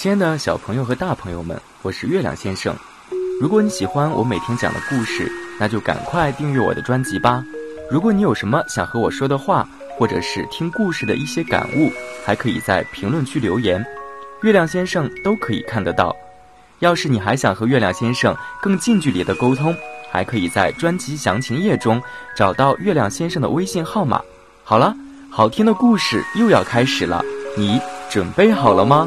亲爱的小朋友和大朋友们我是月亮先生。如果你喜欢我每天讲的故事那就赶快订阅我的专辑吧。如果你有什么想和我说的话或者是听故事的一些感悟还可以在评论区留言。月亮先生都可以看得到。要是你还想和月亮先生更近距离的沟通还可以在专辑详情页中找到月亮先生的微信号码。好了好听的故事又要开始了你准备好了吗？